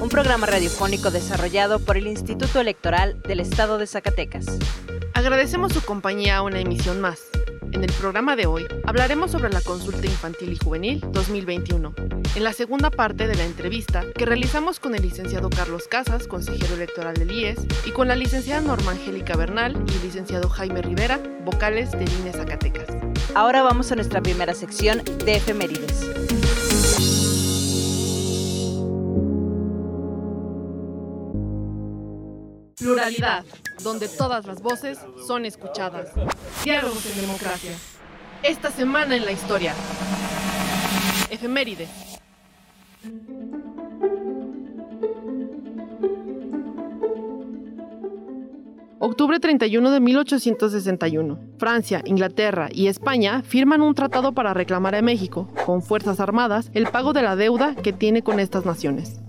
un programa radiofónico desarrollado por el Instituto Electoral del Estado de Zacatecas. Agradecemos su compañía a una emisión más. En el programa de hoy hablaremos sobre la consulta infantil y juvenil 2021. En la segunda parte de la entrevista que realizamos con el licenciado Carlos Casas, consejero electoral del IES, y con la licenciada Norma Angélica Bernal y el licenciado Jaime Rivera, vocales del INE Zacatecas. Ahora vamos a nuestra primera sección de efemérides. Pluralidad, donde todas las voces son escuchadas. Diálogos en democracia. Esta semana en la historia. Efemérides. Octubre 31 de 1861. Francia, Inglaterra y España firman un tratado para reclamar a México, con fuerzas armadas, el pago de la deuda que tiene con estas naciones.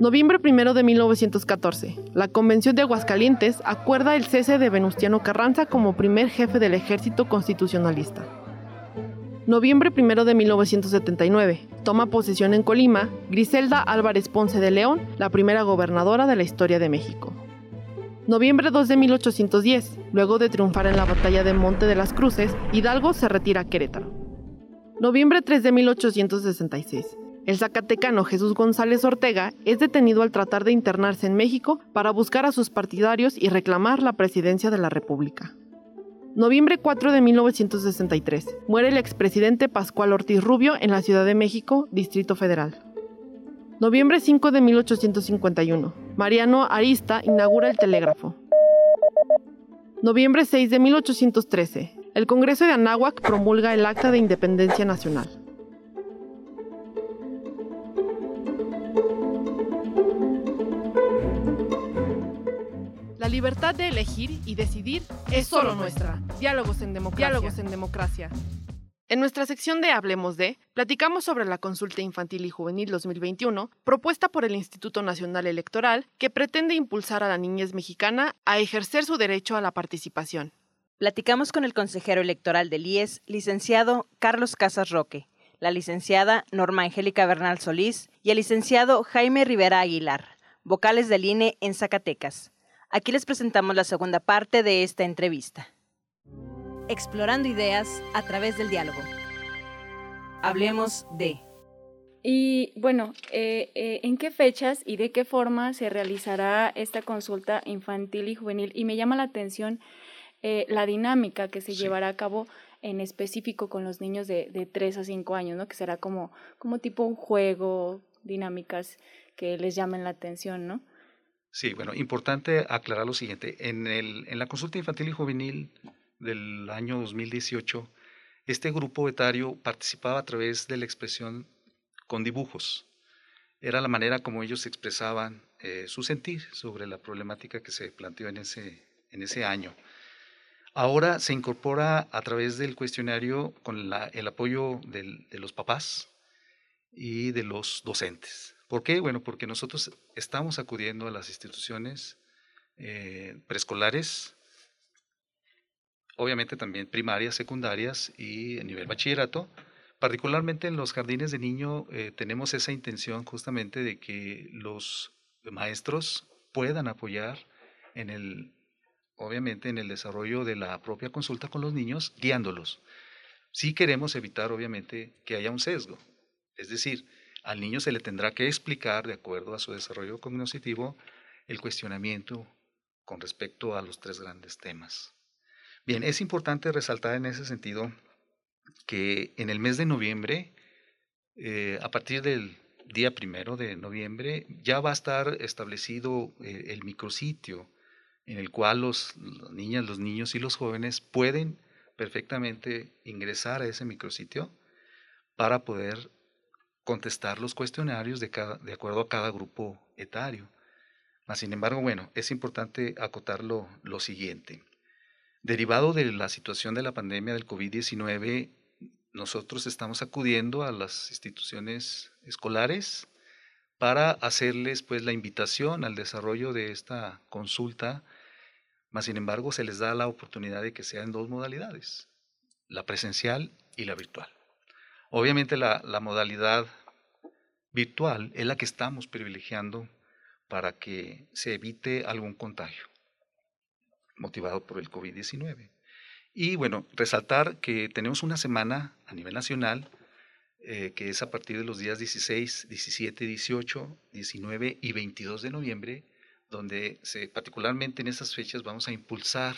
Noviembre 1 de 1914. La Convención de Aguascalientes acuerda el cese de Venustiano Carranza como primer jefe del ejército constitucionalista. Noviembre 1 de 1979. Toma posesión en Colima Griselda Álvarez Ponce de León, la primera gobernadora de la historia de México. Noviembre 2 de 1810. Luego de triunfar en la batalla de Monte de las Cruces, Hidalgo se retira a Querétaro. Noviembre 3 de 1866. El zacatecano Jesús González Ortega es detenido al tratar de internarse en México para buscar a sus partidarios y reclamar la presidencia de la República. Noviembre 4 de 1963. Muere el expresidente Pascual Ortiz Rubio en la Ciudad de México, Distrito Federal. Noviembre 5 de 1851. Mariano Arista inaugura el telégrafo. Noviembre 6 de 1813. El Congreso de Anáhuac promulga el Acta de Independencia Nacional. Libertad de elegir y decidir es solo nuestra. Diálogos en democracia. Diálogos en democracia. En nuestra sección de Hablemos de, platicamos sobre la consulta infantil y juvenil 2021, propuesta por el Instituto Nacional Electoral, que pretende impulsar a la niñez mexicana a ejercer su derecho a la participación. Platicamos con el consejero electoral del IES, licenciado Carlos Casas Roque, la licenciada Norma Angélica Bernal Solís y el licenciado Jaime Rivera Aguilar, vocales del INE en Zacatecas. Aquí les presentamos la segunda parte de esta entrevista explorando ideas a través del diálogo. Hablemos de... Y bueno, eh, eh, ¿en qué fechas y de qué forma se realizará esta consulta infantil y juvenil? Y me llama la atención eh, la dinámica que se llevará a cabo en específico con los niños de, de 3 a 5 años, ¿no? Que será como, como tipo un juego, dinámicas que les llamen la atención, ¿no? Sí, bueno, importante aclarar lo siguiente. En, el, en la consulta infantil y juvenil del año 2018, este grupo etario participaba a través de la expresión con dibujos. Era la manera como ellos expresaban eh, su sentir sobre la problemática que se planteó en ese, en ese año. Ahora se incorpora a través del cuestionario con el apoyo de los papás y de los docentes. ¿Por qué? Bueno, porque nosotros estamos acudiendo a las instituciones eh, preescolares, obviamente también primarias, secundarias y a nivel bachillerato. Particularmente en los jardines de niño eh, tenemos esa intención justamente de que los maestros puedan apoyar en el, obviamente, en el desarrollo de la propia consulta con los niños, guiándolos. Sí queremos evitar, obviamente, que haya un sesgo. Es decir, al niño se le tendrá que explicar, de acuerdo a su desarrollo cognitivo, el cuestionamiento con respecto a los tres grandes temas. Bien, es importante resaltar en ese sentido que en el mes de noviembre, eh, a partir del día primero de noviembre, ya va a estar establecido eh, el micrositio en el cual los, las niñas, los niños y los jóvenes pueden perfectamente ingresar a ese micrositio para poder contestar los cuestionarios de, cada, de acuerdo a cada grupo etario. sin embargo, bueno, es importante acotar lo, lo siguiente. Derivado de la situación de la pandemia del COVID-19, nosotros estamos acudiendo a las instituciones escolares para hacerles pues la invitación al desarrollo de esta consulta, mas sin embargo se les da la oportunidad de que sea en dos modalidades, la presencial y la virtual. Obviamente la, la modalidad virtual es la que estamos privilegiando para que se evite algún contagio motivado por el COVID-19. Y bueno, resaltar que tenemos una semana a nivel nacional eh, que es a partir de los días 16, 17, 18, 19 y 22 de noviembre, donde se, particularmente en esas fechas vamos a impulsar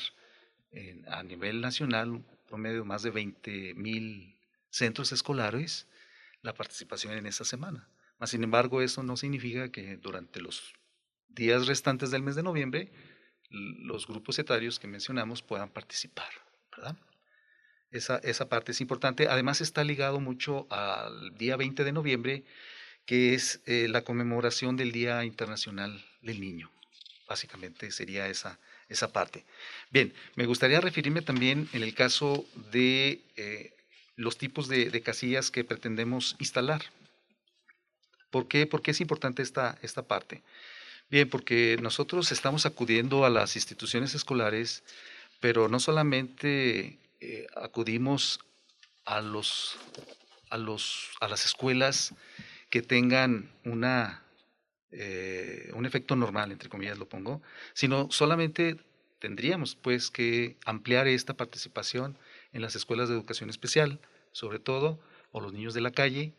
a nivel nacional un promedio más de 20 mil centros escolares la participación en esa semana. Sin embargo, eso no significa que durante los días restantes del mes de noviembre los grupos etarios que mencionamos puedan participar. Esa, esa parte es importante. Además está ligado mucho al día 20 de noviembre, que es eh, la conmemoración del Día Internacional del Niño. Básicamente sería esa, esa parte. Bien, me gustaría referirme también en el caso de eh, los tipos de, casillas que pretendemos instalar. ¿Por qué? Porque es importante esta, esta parte. Bien, porque nosotros estamos acudiendo a las instituciones escolares pero no solamente eh, acudimos a, los, a, los, a las escuelas que tengan una, eh, un efecto normal, entre comillas lo pongo, sino solamente tendríamos pues que ampliar esta participación en las escuelas de educación especial, sobre todo, o los niños de la calle,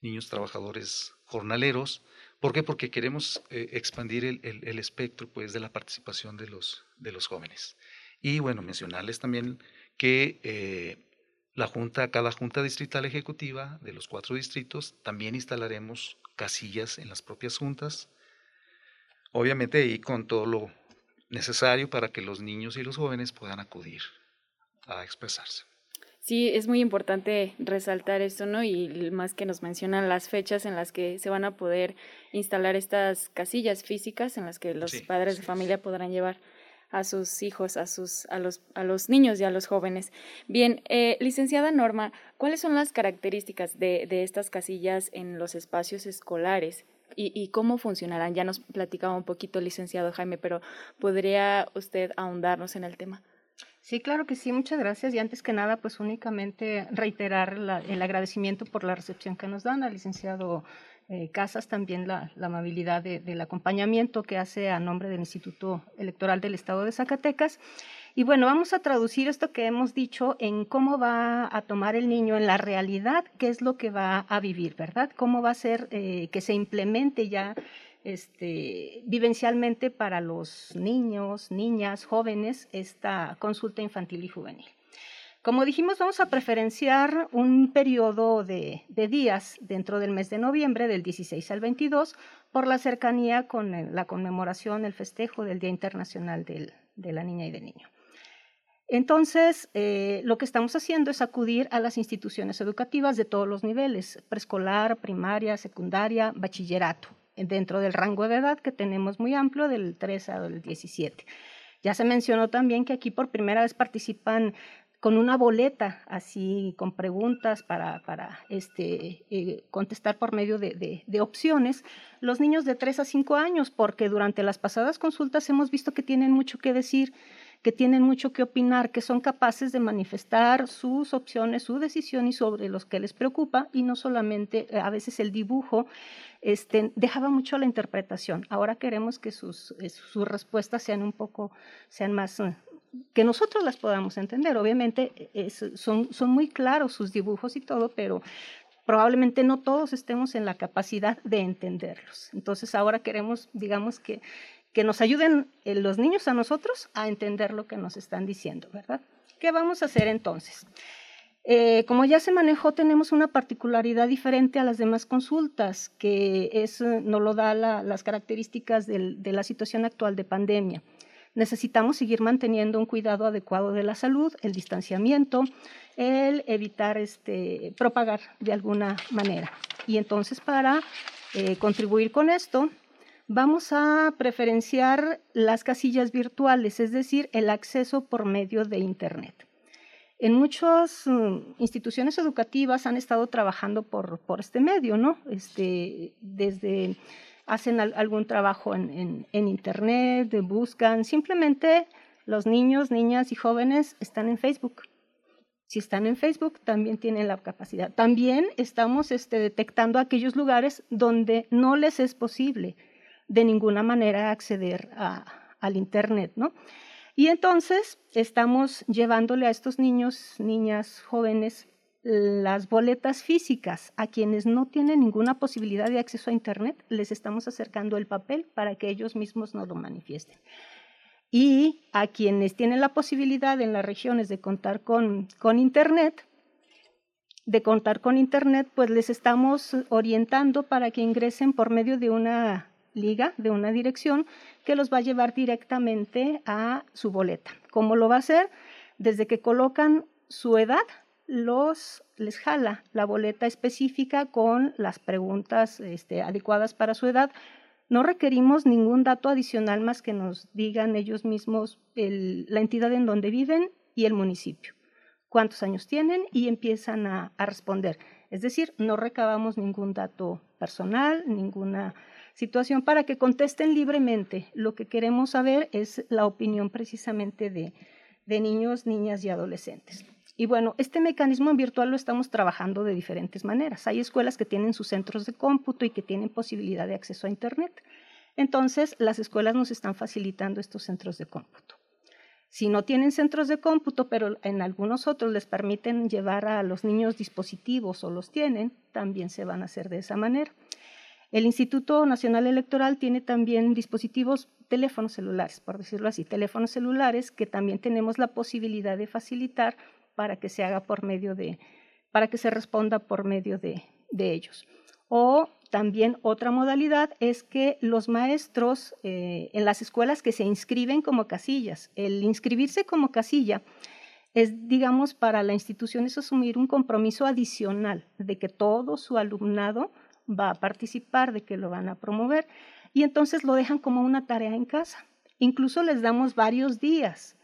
niños trabajadores jornaleros. ¿Por qué? Porque queremos eh, expandir el, espectro pues, de la participación de los, de los jóvenes. Y bueno, mencionarles también que eh, la junta, cada junta distrital ejecutiva de los cuatro distritos, también instalaremos casillas en las propias juntas, obviamente ahí con todo lo necesario para que los niños y los jóvenes puedan acudir a expresarse. Sí, es muy importante resaltar esto, ¿no? Y más que nos mencionan las fechas en las que se van a poder instalar estas casillas físicas en las que los sí, padres sí, de familia podrán llevar a sus hijos, a, sus, a, los, a los niños y a los jóvenes. Bien, eh, licenciada Norma, ¿cuáles son las características de, de estas casillas en los espacios escolares? Y, y, cómo funcionarán? Ya nos platicaba un poquito el licenciado Jaime, pero ¿podría usted ahondarnos en el tema? Sí, claro que sí, muchas gracias. Y antes que nada, pues únicamente reiterar la, el agradecimiento por la recepción que nos dan al licenciado eh, Casas, también la, la amabilidad de, del acompañamiento que hace a nombre del Instituto Electoral del Estado de Zacatecas. Y bueno, vamos a traducir esto que hemos dicho en cómo va a tomar el niño en la realidad, qué es lo que va a vivir, ¿verdad? Cómo va a ser eh, que se implemente ya este, vivencialmente para los niños, niñas, jóvenes, esta consulta infantil y juvenil. Como dijimos, vamos a preferenciar un periodo de, días dentro del mes de noviembre, del 16 al 22, por la cercanía con la conmemoración, el festejo del Día Internacional de la Niña y del Niño. Entonces, eh, lo que estamos haciendo es acudir a las instituciones educativas de todos los niveles, preescolar, primaria, secundaria, bachillerato, dentro del rango de edad que tenemos muy amplio, del 3 al 17. Ya se mencionó también que aquí por primera vez participan con una boleta, así con preguntas para, para este, eh, contestar por medio de, de, de, opciones, los niños de 3 a 5 años, porque durante las pasadas consultas hemos visto que tienen mucho que decir, que tienen mucho que opinar, que son capaces de manifestar sus opciones, su decisión y sobre los que les preocupa, y no solamente eh, a veces el dibujo este, dejaba mucho la interpretación. Ahora queremos que sus, eh, respuestas sean un poco, sean más que nosotros las podamos entender. Obviamente son muy claros sus dibujos y todo, pero probablemente no todos estemos en la capacidad de entenderlos. Entonces ahora queremos, digamos que, que nos ayuden eh, los niños a nosotros a entender lo que nos están diciendo, ¿verdad? ¿Qué vamos a hacer entonces? Eh, como ya se manejó, tenemos una particularidad diferente a las demás consultas, que es, eh, nos lo da las características de la situación actual de pandemia. Necesitamos seguir manteniendo un cuidado adecuado de la salud, el distanciamiento, el evitar este, propagar de alguna manera. Y entonces, para contribuir con esto, vamos a preferenciar las casillas virtuales, es decir, el acceso por medio de Internet. En muchas mm, instituciones educativas han estado trabajando por, este medio, ¿no? Este, desde hacen algún trabajo en, en Internet, buscan, simplemente los niños, niñas y jóvenes están en Facebook. Si están en Facebook, también tienen la capacidad. También estamos este, detectando aquellos lugares donde no les es posible de ninguna manera acceder al Internet, ¿no? Y entonces estamos llevándole a estos niños, niñas, jóvenes, las boletas físicas. A quienes no tienen ninguna posibilidad de acceso a Internet, les estamos acercando el papel para que ellos mismos nos lo manifiesten. Y a quienes tienen la posibilidad en las regiones de contar con, con Internet, de contar con Internet, pues les estamos orientando para que ingresen por medio de una liga de una dirección que los va a llevar directamente a su boleta. ¿Cómo lo va a hacer? Desde que colocan su edad, los les jala la boleta específica con las preguntas este, adecuadas para su edad. No requerimos ningún dato adicional más que nos digan ellos mismos la entidad en donde viven y el municipio, cuántos años tienen y empiezan a responder. Es decir, no recabamos ningún dato personal, ninguna situación para que contesten libremente. Lo que queremos saber es la opinión precisamente de, niños, niñas y adolescentes. Y bueno, este mecanismo en virtual lo estamos trabajando de diferentes maneras. Hay escuelas que tienen sus centros de cómputo y que tienen posibilidad de acceso a Internet. Entonces, las escuelas nos están facilitando estos centros de cómputo. Si no tienen centros de cómputo, pero en algunos otros les permiten llevar a los niños dispositivos o los tienen, también se van a hacer de esa manera. El Instituto Nacional Electoral tiene también dispositivos, teléfonos celulares, por decirlo así, teléfonos celulares que también tenemos la posibilidad de facilitar para que se haga por medio de, para que se responda por medio de, ellos. O también otra modalidad es que los maestros eh, en las escuelas que se inscriben como casillas, el inscribirse como casilla es, digamos, para la institución es asumir un compromiso adicional de que todo su alumnado va a participar, de que lo van a promover, y entonces lo dejan como una tarea en casa. Incluso les damos varios días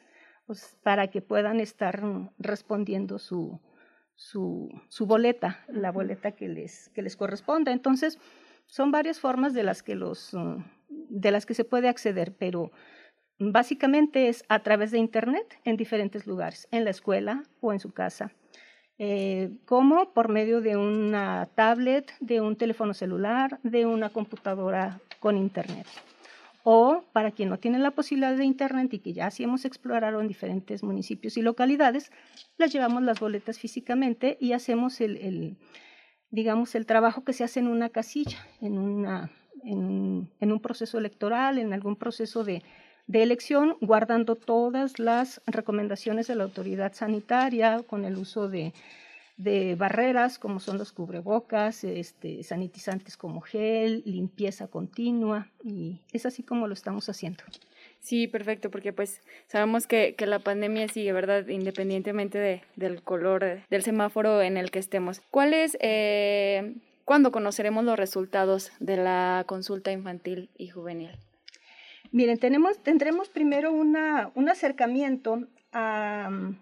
pues, para que puedan estar respondiendo su, su, su, boleta, la boleta que les, que les corresponda. Entonces, son varias formas de las que, los, de las que se puede acceder, pero básicamente es a través de Internet en diferentes lugares, en la escuela o en su casa. Eh, como por medio de una tablet, de un teléfono celular, de una computadora con Internet. O para quien no tiene la posibilidad de Internet y que ya sí hemos explorado en diferentes municipios y localidades, las llevamos las boletas físicamente y hacemos el, digamos, el trabajo que se hace en una casilla, en un proceso electoral, en algún proceso de, de elección, guardando todas las recomendaciones de la autoridad sanitaria con el uso de, barreras como son los cubrebocas, este, sanitizantes como gel, limpieza continua y es así como lo estamos haciendo. Sí, perfecto, porque pues sabemos que, la pandemia sigue, ¿verdad? Independientemente del color del semáforo en el que estemos. ¿Cuál es, eh, cuándo conoceremos los resultados de la consulta infantil y juvenil? Miren, tenemos, tendremos primero un acercamiento a mm,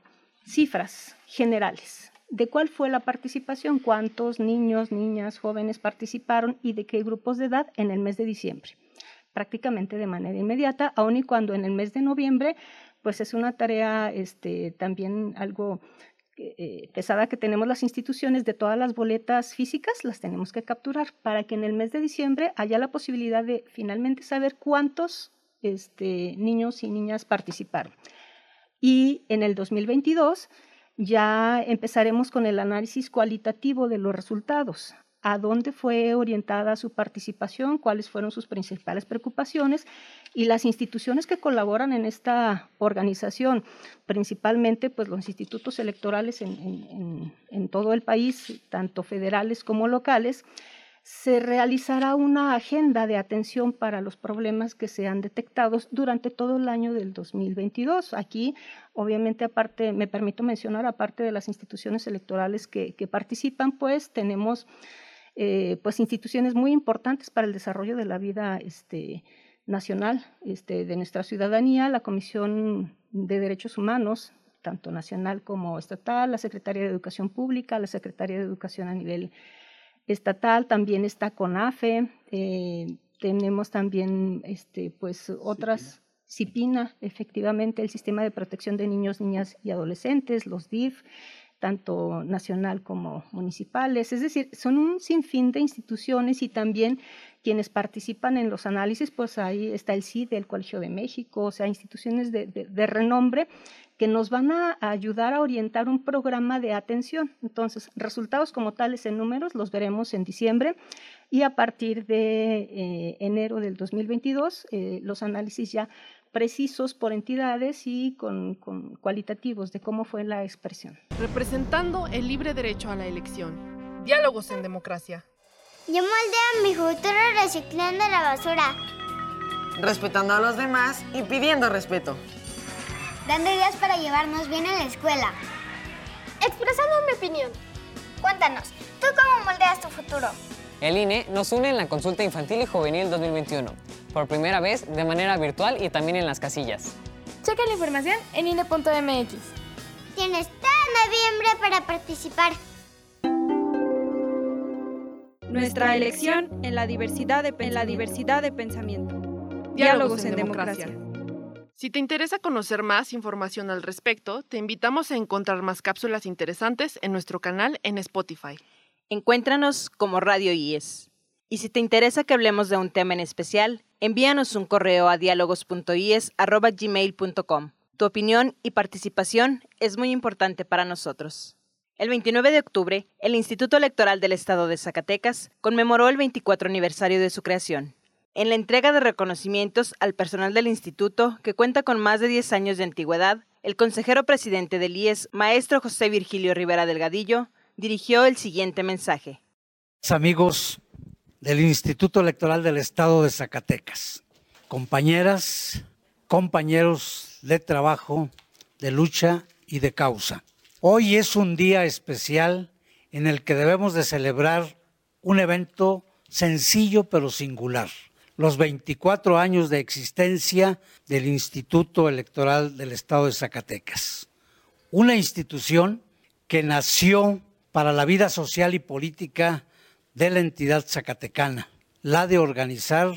cifras generales. De cuál fue la participación, cuántos niños, niñas, jóvenes participaron y de qué grupos de edad en el mes de diciembre, prácticamente de manera inmediata, aun y cuando en el mes de noviembre, pues es una tarea este, también algo eh, pesada que tenemos las instituciones de todas las boletas físicas, las tenemos que capturar para que en el mes de diciembre haya la posibilidad de finalmente saber cuántos este, niños y niñas participaron. Y en el 2022 ya empezaremos con el análisis cualitativo de los resultados. a dónde fue orientada su participación, cuáles fueron sus principales preocupaciones y las instituciones que colaboran en esta organización, principalmente pues, los institutos electorales en, en todo el país, tanto federales como locales, se realizará una agenda de atención para los problemas que sean detectados durante todo el año del 2022. Aquí, obviamente, aparte, me permito mencionar, aparte de las instituciones electorales que, participan, pues tenemos eh, pues instituciones muy importantes para el desarrollo de la vida este, nacional este, de nuestra ciudadanía, la Comisión de Derechos Humanos, tanto nacional como estatal, la Secretaría de Educación Pública, la Secretaría de Educación a nivel estatal, también está CONAFE, eh, tenemos también este, pues, otras, CIPINA, efectivamente, el Sistema de Protección de Niños, Niñas y Adolescentes, los DIF, tanto nacional como municipales. Es decir, son un sinfín de instituciones y también quienes participan en los análisis, pues ahí está el CID, el Colegio de México, o sea, instituciones de, de renombre que nos van a ayudar a orientar un programa de atención. Entonces, resultados como tales en números los veremos en diciembre y a partir de eh, enero del 2022 eh, los análisis ya precisos por entidades y con, con, cualitativos de cómo fue la expresión. Representando el libre derecho a la elección. Diálogos en democracia. Yo moldeo mi futuro reciclando la basura. Respetando a los demás y pidiendo respeto dando ideas para llevarnos bien en la escuela. Expresando mi opinión. Cuéntanos, ¿tú cómo moldeas tu futuro? El INE nos une en la consulta infantil y juvenil 2021, por primera vez de manera virtual y también en las casillas. Checa la información en INE.mx. Tienes todo noviembre para participar. Nuestra elección en la diversidad de, en la diversidad de pensamiento. Diálogos, en, democracia. Si te interesa conocer más información al respecto, te invitamos a encontrar más cápsulas interesantes en nuestro canal en Spotify. Encuéntranos como Radio IES. Y si te interesa que hablemos de un tema en especial, envíanos un correo a diálogos.ies.gmail.com. Tu opinión y participación es muy importante para nosotros. El 29 de octubre, el Instituto Electoral del Estado de Zacatecas conmemoró el 24 aniversario de su creación en la entrega de reconocimientos al personal del instituto, que cuenta con más de 10 años de antigüedad, el consejero presidente del IES, maestro José Virgilio Rivera Delgadillo, dirigió el siguiente mensaje. Amigos del Instituto Electoral del Estado de Zacatecas, compañeras, compañeros de trabajo, de lucha y de causa. Hoy es un día especial en el que debemos de celebrar un evento sencillo pero singular los 24 años de existencia del Instituto Electoral del Estado de Zacatecas. Una institución que nació para la vida social y política de la entidad zacatecana, la de organizar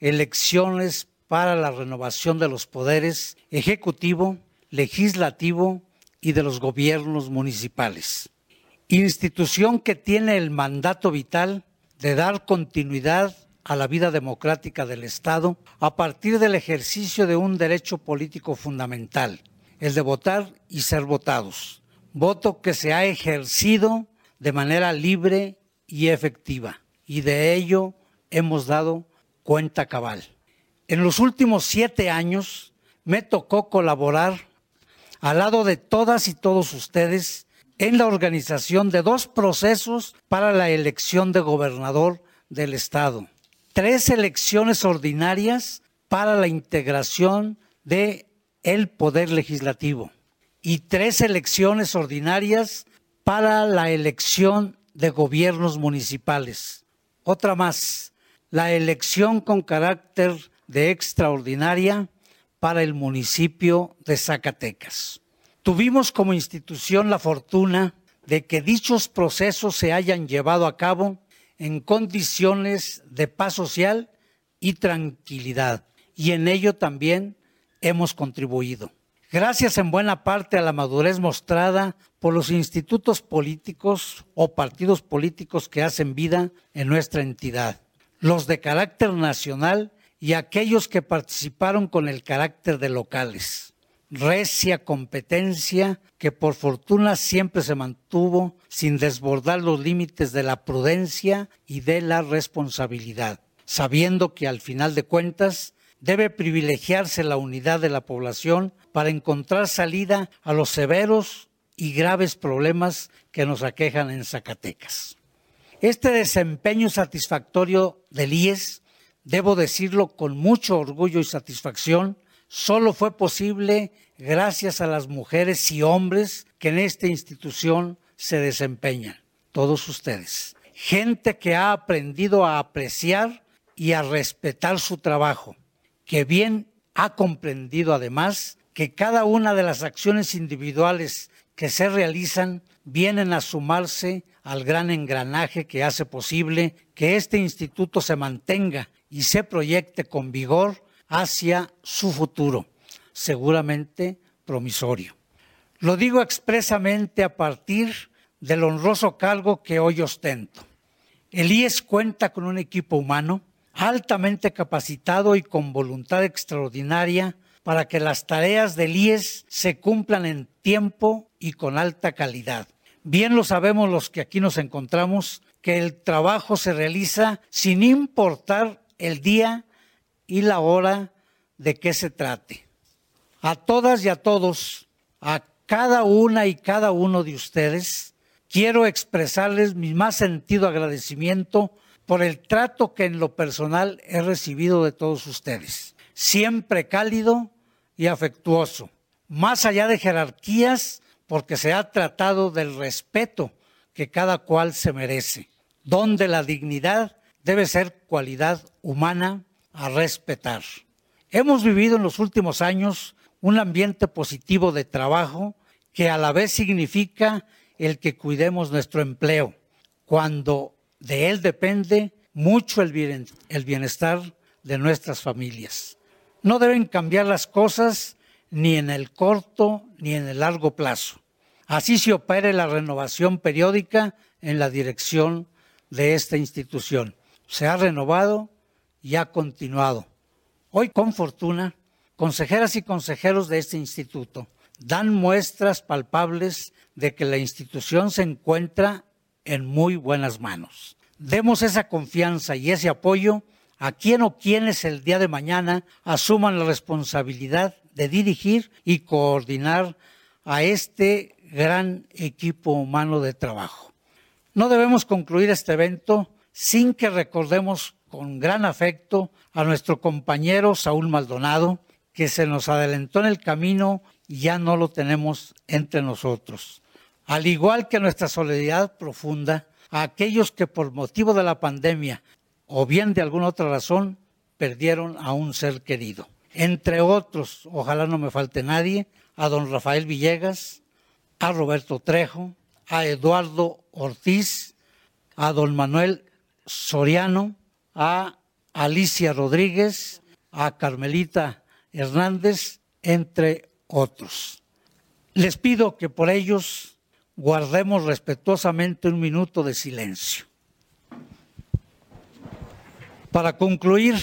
elecciones para la renovación de los poderes ejecutivo, legislativo y de los gobiernos municipales. Institución que tiene el mandato vital de dar continuidad a la vida democrática del Estado a partir del ejercicio de un derecho político fundamental, el de votar y ser votados, voto que se ha ejercido de manera libre y efectiva, y de ello hemos dado cuenta cabal. En los últimos siete años me tocó colaborar al lado de todas y todos ustedes en la organización de dos procesos para la elección de gobernador del Estado tres elecciones ordinarias para la integración de el poder legislativo y tres elecciones ordinarias para la elección de gobiernos municipales. Otra más, la elección con carácter de extraordinaria para el municipio de Zacatecas. Tuvimos como institución la fortuna de que dichos procesos se hayan llevado a cabo en condiciones de paz social y tranquilidad. Y en ello también hemos contribuido. Gracias en buena parte a la madurez mostrada por los institutos políticos o partidos políticos que hacen vida en nuestra entidad, los de carácter nacional y aquellos que participaron con el carácter de locales. recia competencia que por fortuna siempre se mantuvo sin desbordar los límites de la prudencia y de la responsabilidad, sabiendo que al final de cuentas debe privilegiarse la unidad de la población para encontrar salida a los severos y graves problemas que nos aquejan en Zacatecas. Este desempeño satisfactorio del IES, debo decirlo con mucho orgullo y satisfacción, solo fue posible gracias a las mujeres y hombres que en esta institución se desempeñan, todos ustedes. Gente que ha aprendido a apreciar y a respetar su trabajo, que bien ha comprendido además que cada una de las acciones individuales que se realizan vienen a sumarse al gran engranaje que hace posible que este instituto se mantenga y se proyecte con vigor hacia su futuro, seguramente promisorio. Lo digo expresamente a partir del honroso cargo que hoy ostento. El IES cuenta con un equipo humano altamente capacitado y con voluntad extraordinaria para que las tareas del IES se cumplan en tiempo y con alta calidad. Bien lo sabemos los que aquí nos encontramos, que el trabajo se realiza sin importar el día y la hora de qué se trate. A todas y a todos, a cada una y cada uno de ustedes, quiero expresarles mi más sentido agradecimiento por el trato que en lo personal he recibido de todos ustedes. Siempre cálido y afectuoso, más allá de jerarquías, porque se ha tratado del respeto que cada cual se merece, donde la dignidad debe ser cualidad humana a respetar. Hemos vivido en los últimos años un ambiente positivo de trabajo que a la vez significa el que cuidemos nuestro empleo, cuando de él depende mucho el bienestar de nuestras familias. No deben cambiar las cosas ni en el corto ni en el largo plazo. Así se opere la renovación periódica en la dirección de esta institución. Se ha renovado y ha continuado. Hoy, con fortuna, consejeras y consejeros de este instituto dan muestras palpables de que la institución se encuentra en muy buenas manos. Demos esa confianza y ese apoyo a quien o quienes el día de mañana asuman la responsabilidad de dirigir y coordinar a este gran equipo humano de trabajo. No debemos concluir este evento sin que recordemos con gran afecto a nuestro compañero Saúl Maldonado, que se nos adelantó en el camino y ya no lo tenemos entre nosotros. Al igual que nuestra solidaridad profunda a aquellos que por motivo de la pandemia o bien de alguna otra razón perdieron a un ser querido. Entre otros, ojalá no me falte nadie, a don Rafael Villegas, a Roberto Trejo, a Eduardo Ortiz, a don Manuel Soriano, a Alicia Rodríguez, a Carmelita Hernández, entre otros. Les pido que por ellos guardemos respetuosamente un minuto de silencio. Para concluir,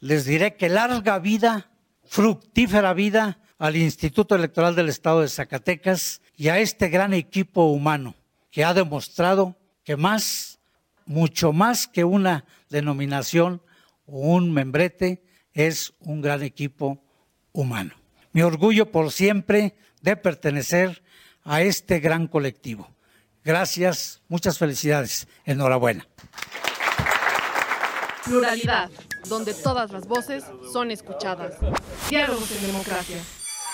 les diré que larga vida, fructífera vida al Instituto Electoral del Estado de Zacatecas y a este gran equipo humano que ha demostrado que más, mucho más que una denominación o un membrete, es un gran equipo humano. Mi orgullo por siempre de pertenecer a este gran colectivo. Gracias, muchas felicidades, enhorabuena. Pluralidad, donde todas las voces son escuchadas. Diálogos en democracia.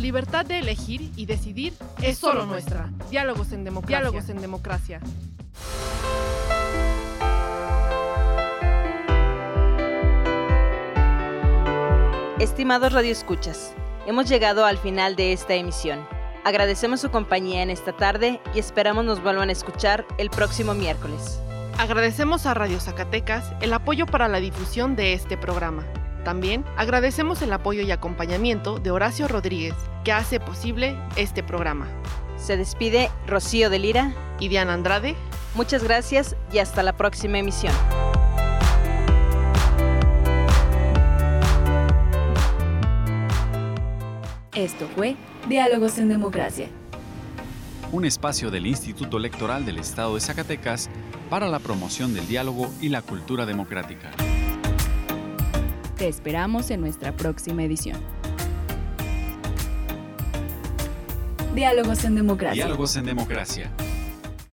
La libertad de elegir y decidir es solo nuestra. Diálogos en democracia. Diálogos en democracia. Estimados radioescuchas, Hemos llegado al final de esta emisión. Agradecemos su compañía en esta tarde y esperamos nos vuelvan a escuchar el próximo miércoles. Agradecemos a Radio Zacatecas el apoyo para la difusión de este programa. También agradecemos el apoyo y acompañamiento de Horacio Rodríguez, que hace posible este programa. Se despide Rocío de Lira y Diana Andrade. Muchas gracias y hasta la próxima emisión. Esto fue Diálogos en Democracia. Un espacio del Instituto Electoral del Estado de Zacatecas para la promoción del diálogo y la cultura democrática. Te esperamos en nuestra próxima edición. Diálogos en Democracia. Diálogos en Democracia.